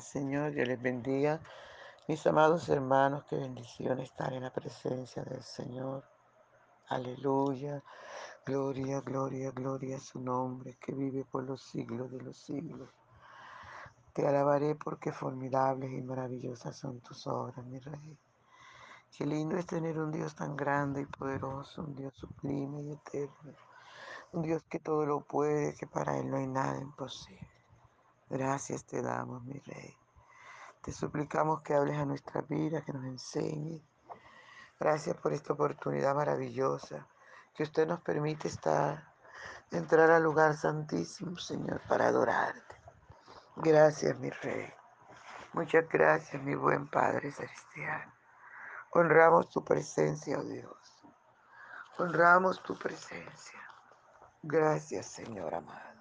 Señor, Dios les bendiga. Mis amados hermanos, qué bendición estar en la presencia del Señor. Aleluya, gloria, gloria, gloria a su nombre, que vive por los siglos de los siglos. Te alabaré porque formidables y maravillosas son tus obras, mi Rey. Qué lindo es tener un Dios tan grande y poderoso, un Dios sublime y eterno, un Dios que todo lo puede, que para Él no hay nada imposible. Gracias te damos, mi Rey. Te suplicamos que hables a nuestra vida, que nos enseñes. Gracias por esta oportunidad maravillosa que usted nos permite estar, entrar al lugar santísimo, Señor, para adorarte. Gracias, mi Rey. Muchas gracias, mi buen Padre Celestial. Honramos tu presencia, oh Dios. Honramos tu presencia. Gracias, Señor amado.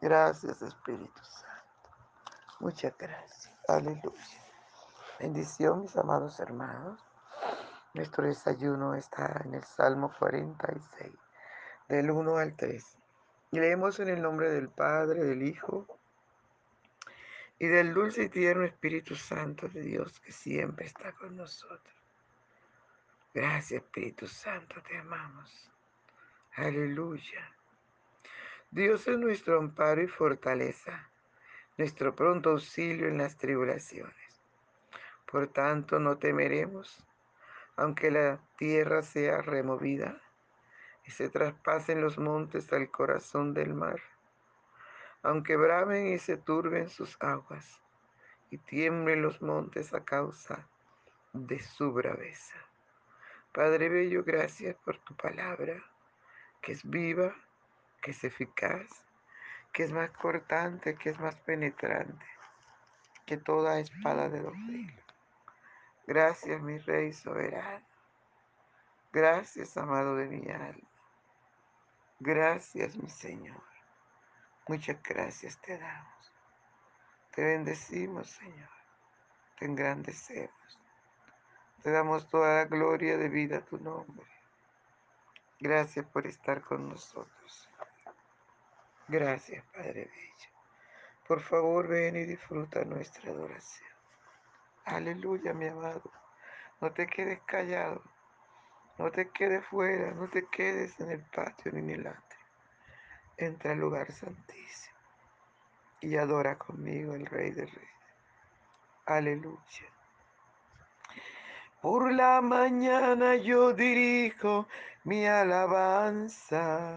Gracias, Espíritu Santo. Muchas gracias. Aleluya. Bendición, mis amados hermanos. Nuestro desayuno está en el Salmo 46, del 1 al 3. leemos en el nombre del Padre, del Hijo y del dulce y tierno Espíritu Santo de Dios que siempre está con nosotros. Gracias, Espíritu Santo, te amamos. Aleluya. Dios es nuestro amparo y fortaleza, nuestro pronto auxilio en las tribulaciones. Por tanto, no temeremos, aunque la tierra sea removida y se traspasen los montes al corazón del mar, aunque bramen y se turben sus aguas y tiemblen los montes a causa de su braveza. Padre Bello, gracias por tu palabra, que es viva que es eficaz, que es más cortante, que es más penetrante que toda espada de dos filos. Gracias, mi Rey soberano. Gracias, amado de mi alma. Gracias, mi Señor. Muchas gracias te damos. Te bendecimos, Señor. Te engrandecemos. Te damos toda la gloria de vida a tu nombre. Gracias por estar con nosotros. Gracias, Padre Bello. Por favor, ven y disfruta nuestra adoración. Aleluya, mi amado. No te quedes callado. No te quedes fuera. No te quedes en el patio ni en el atrio. Entra al lugar santísimo y adora conmigo el Rey de Reyes. Aleluya. Por la mañana yo dirijo mi alabanza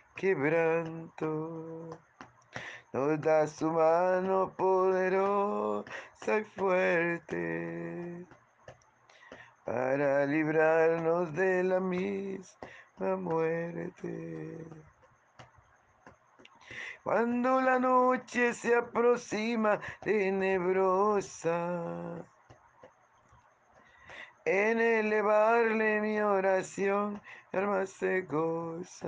quebranto. Nos da su mano poderosa y fuerte para librarnos de la misma muerte. Cuando la noche se aproxima tenebrosa, en elevarle mi oración, alma se goza.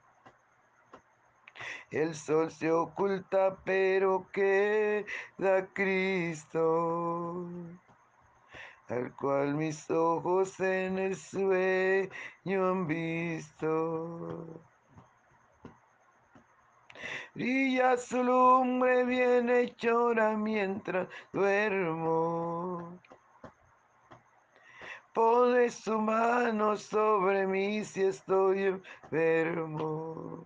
El sol se oculta, pero queda Cristo, al cual mis ojos en el sueño han visto. Brilla su lumbre bienhechora mientras duermo. Pone su mano sobre mí si estoy enfermo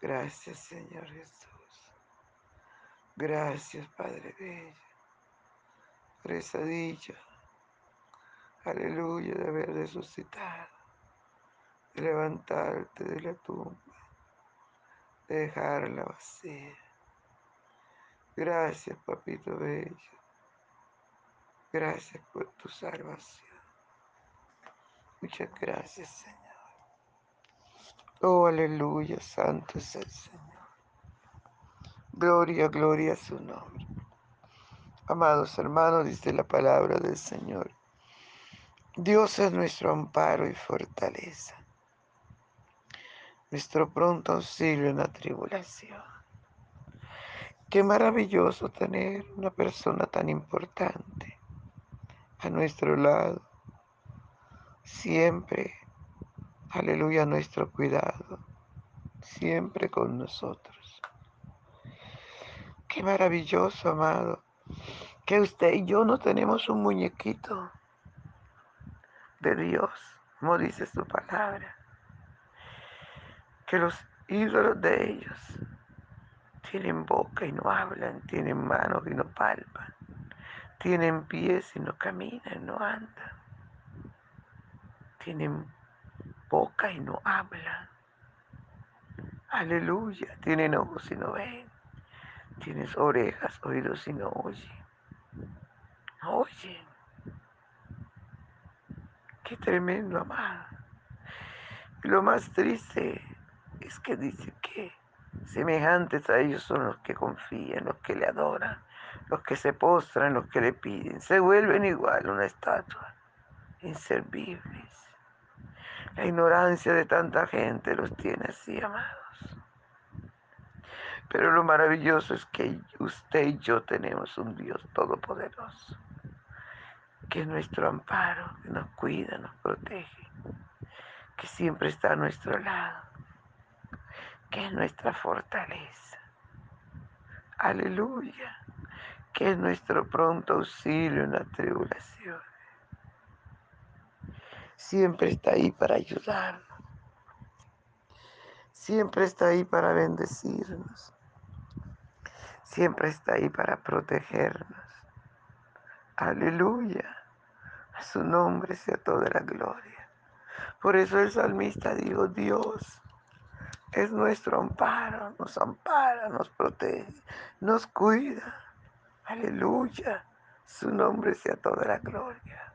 Gracias, Señor Jesús. Gracias, Padre Bello, por esa dicha. Aleluya, de haber resucitado, de levantarte de la tumba, de dejarla vacía. Gracias, Papito Bello. Gracias por tu salvación. Muchas gracias, Señor. Oh, aleluya, santo es el Señor. Gloria, gloria a su nombre. Amados hermanos, dice la palabra del Señor. Dios es nuestro amparo y fortaleza, nuestro pronto auxilio en la tribulación. Qué maravilloso tener una persona tan importante a nuestro lado, siempre, aleluya, nuestro cuidado, siempre con nosotros. Qué maravilloso, amado, que usted y yo no tenemos un muñequito de Dios, como dice su palabra, que los ídolos de ellos tienen boca y no hablan, tienen manos y no palpan, tienen pies y no caminan, no andan, tienen boca y no hablan. Aleluya, tienen ojos y no ven. Tienes orejas, oídos y no oye. No oye. Qué tremendo, amado. Y lo más triste es que dice que semejantes a ellos son los que confían, los que le adoran, los que se postran, los que le piden. Se vuelven igual una estatua, inservibles. La ignorancia de tanta gente los tiene así, amados. Pero lo maravilloso es que usted y yo tenemos un Dios todopoderoso, que es nuestro amparo, que nos cuida, nos protege, que siempre está a nuestro lado, que es nuestra fortaleza. Aleluya, que es nuestro pronto auxilio en la tribulación. Siempre está ahí para ayudarnos. Siempre está ahí para bendecirnos siempre está ahí para protegernos. Aleluya. Su nombre sea toda la gloria. Por eso el salmista dijo, Dios es nuestro amparo, nos ampara, nos protege, nos cuida. Aleluya. Su nombre sea toda la gloria.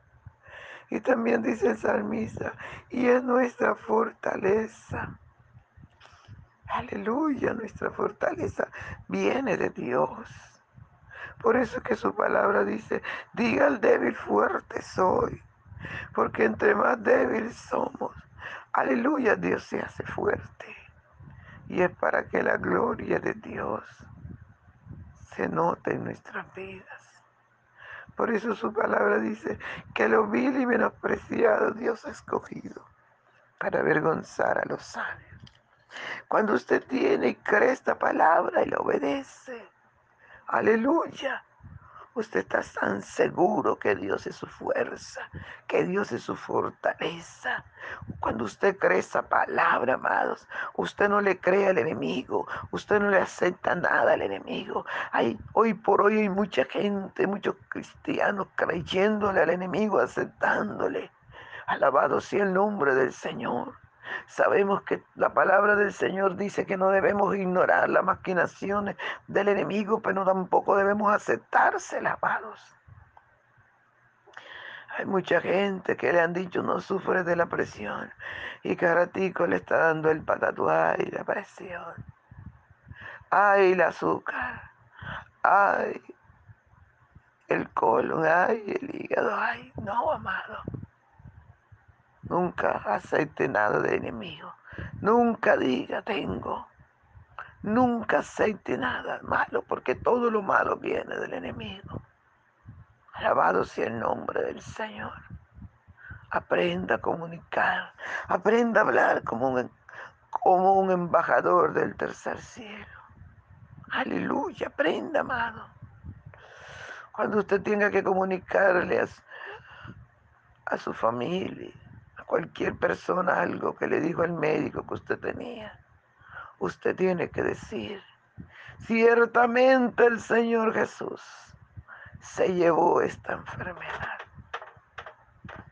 Y también dice el salmista, y es nuestra fortaleza. Aleluya, nuestra fortaleza viene de Dios. Por eso que su palabra dice, diga al débil fuerte soy, porque entre más débil somos, aleluya, Dios se hace fuerte. Y es para que la gloria de Dios se note en nuestras vidas. Por eso su palabra dice que lo vil y menospreciado Dios ha escogido para avergonzar a los sabios. Cuando usted tiene y cree esta palabra y la obedece, aleluya, usted está tan seguro que Dios es su fuerza, que Dios es su fortaleza. Cuando usted cree esa palabra, amados, usted no le cree al enemigo, usted no le acepta nada al enemigo. Hay, hoy por hoy hay mucha gente, muchos cristianos creyéndole al enemigo, aceptándole. Alabado sea el nombre del Señor. Sabemos que la palabra del Señor dice que no debemos ignorar las maquinaciones del enemigo, pero tampoco debemos aceptarse, amados. Hay mucha gente que le han dicho no sufre de la presión y que ratico le está dando el patatuá y la presión. Ay, el azúcar. Ay, el colon. Ay, el hígado. Ay, no, amado. Nunca acepte nada de enemigo. Nunca diga tengo. Nunca acepte nada malo, porque todo lo malo viene del enemigo. Alabado sea el nombre del Señor. Aprenda a comunicar. Aprenda a hablar como un, como un embajador del tercer cielo. Aleluya. Aprenda, amado. Cuando usted tenga que comunicarle a, a su familia, cualquier persona algo que le dijo el médico que usted tenía, usted tiene que decir, ciertamente el Señor Jesús se llevó esta enfermedad.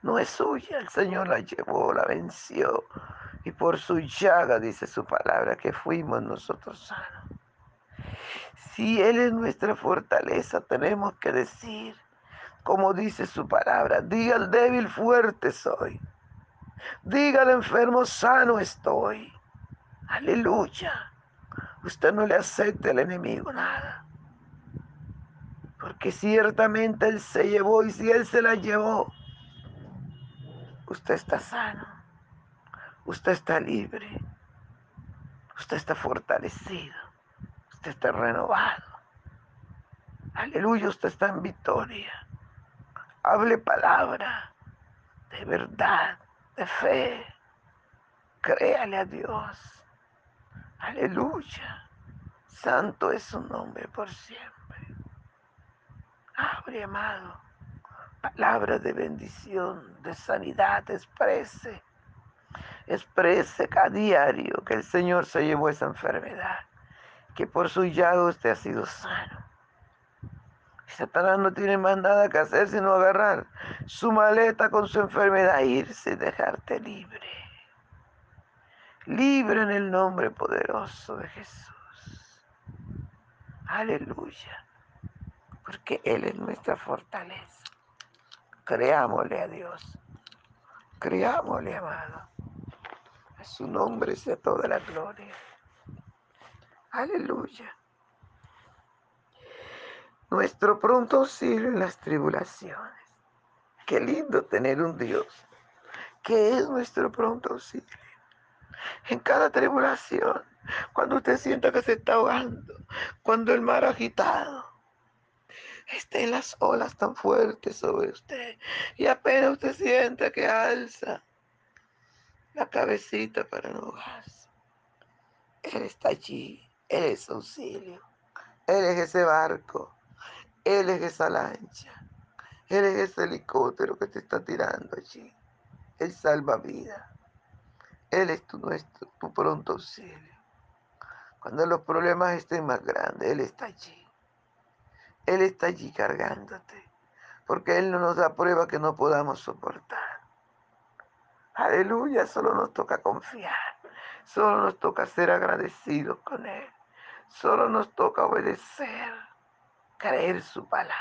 No es suya, el Señor la llevó, la venció. Y por su llaga, dice su palabra, que fuimos nosotros sanos. Si Él es nuestra fortaleza, tenemos que decir, como dice su palabra, diga al débil fuerte soy. Diga al enfermo, sano estoy. Aleluya. Usted no le acepte al enemigo nada. Porque ciertamente Él se llevó y si Él se la llevó, usted está sano. Usted está libre. Usted está fortalecido. Usted está renovado. Aleluya, usted está en victoria. Hable palabra de verdad de fe. Créale a Dios. Aleluya. Santo es su nombre por siempre. Abre, amado. Palabra de bendición, de sanidad, exprese. Exprese a diario que el Señor se llevó esa enfermedad. Que por su llago usted ha sido sano. Satanás no tiene más nada que hacer sino agarrar su maleta con su enfermedad, irse y dejarte libre. Libre en el nombre poderoso de Jesús. Aleluya. Porque Él es nuestra fortaleza. Creámosle a Dios. Creámosle, amado. A su nombre sea toda la gloria. Aleluya nuestro pronto auxilio en las tribulaciones. Qué lindo tener un Dios que es nuestro pronto auxilio. En cada tribulación, cuando usted sienta que se está ahogando, cuando el mar agitado, estén las olas tan fuertes sobre usted y apenas usted sienta que alza la cabecita para no ahogarse. Él está allí, Él es auxilio, Él es ese barco él es esa lancha. Él es ese helicóptero que te está tirando allí. Él salva vida. Él es tu, nuestro, tu pronto auxilio. Cuando los problemas estén más grandes, Él está allí. Él está allí cargándote. Porque Él no nos da prueba que no podamos soportar. Aleluya, solo nos toca confiar. Solo nos toca ser agradecidos con Él. Solo nos toca obedecer creer su palabra.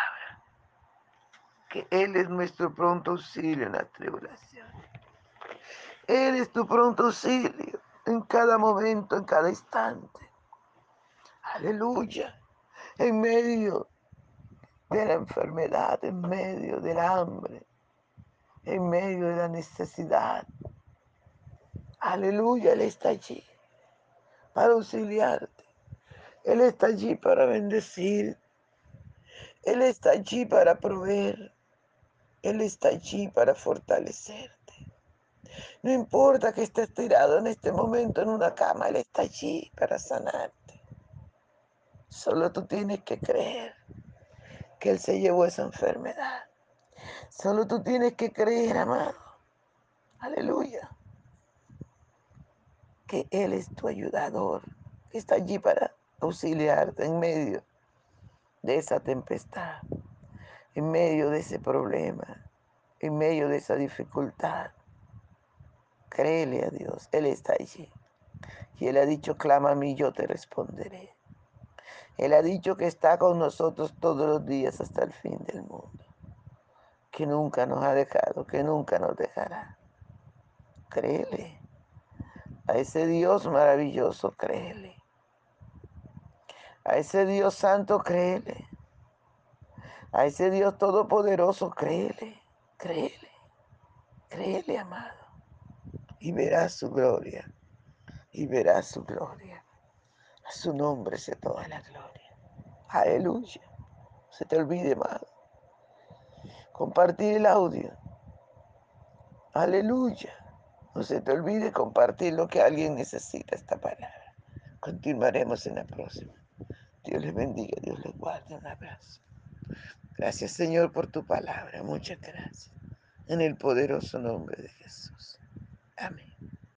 que Él es nuestro pronto auxilio en la tribulación. Él es tu pronto auxilio en cada momento, en cada instante. Aleluya. En medio de la enfermedad, en medio del hambre, en medio de la necesidad. Aleluya, Él está allí para auxiliarte. Él está allí para bendecir. Él está allí para proveer. Él está allí para fortalecerte. No importa que estés tirado en este momento en una cama, Él está allí para sanarte. Solo tú tienes que creer que Él se llevó esa enfermedad. Solo tú tienes que creer, amado. Aleluya. Que Él es tu ayudador. Que está allí para auxiliarte en medio de esa tempestad, en medio de ese problema, en medio de esa dificultad. Créele a Dios, Él está allí. Y Él ha dicho, clama a mí, yo te responderé. Él ha dicho que está con nosotros todos los días hasta el fin del mundo. Que nunca nos ha dejado, que nunca nos dejará. Créele. A ese Dios maravilloso, créele. A ese Dios santo, créele. A ese Dios todopoderoso, créele. Créele. Créele, amado. Y verás su gloria. Y verás su gloria. A su nombre sea toda la gloria. Aleluya. Se te olvide, amado. Compartir el audio. Aleluya. No se te olvide compartir lo que alguien necesita esta palabra. Continuaremos en la próxima. Dios les bendiga, Dios les guarde. Un abrazo. Gracias Señor por tu palabra. Muchas gracias. En el poderoso nombre de Jesús. Amén.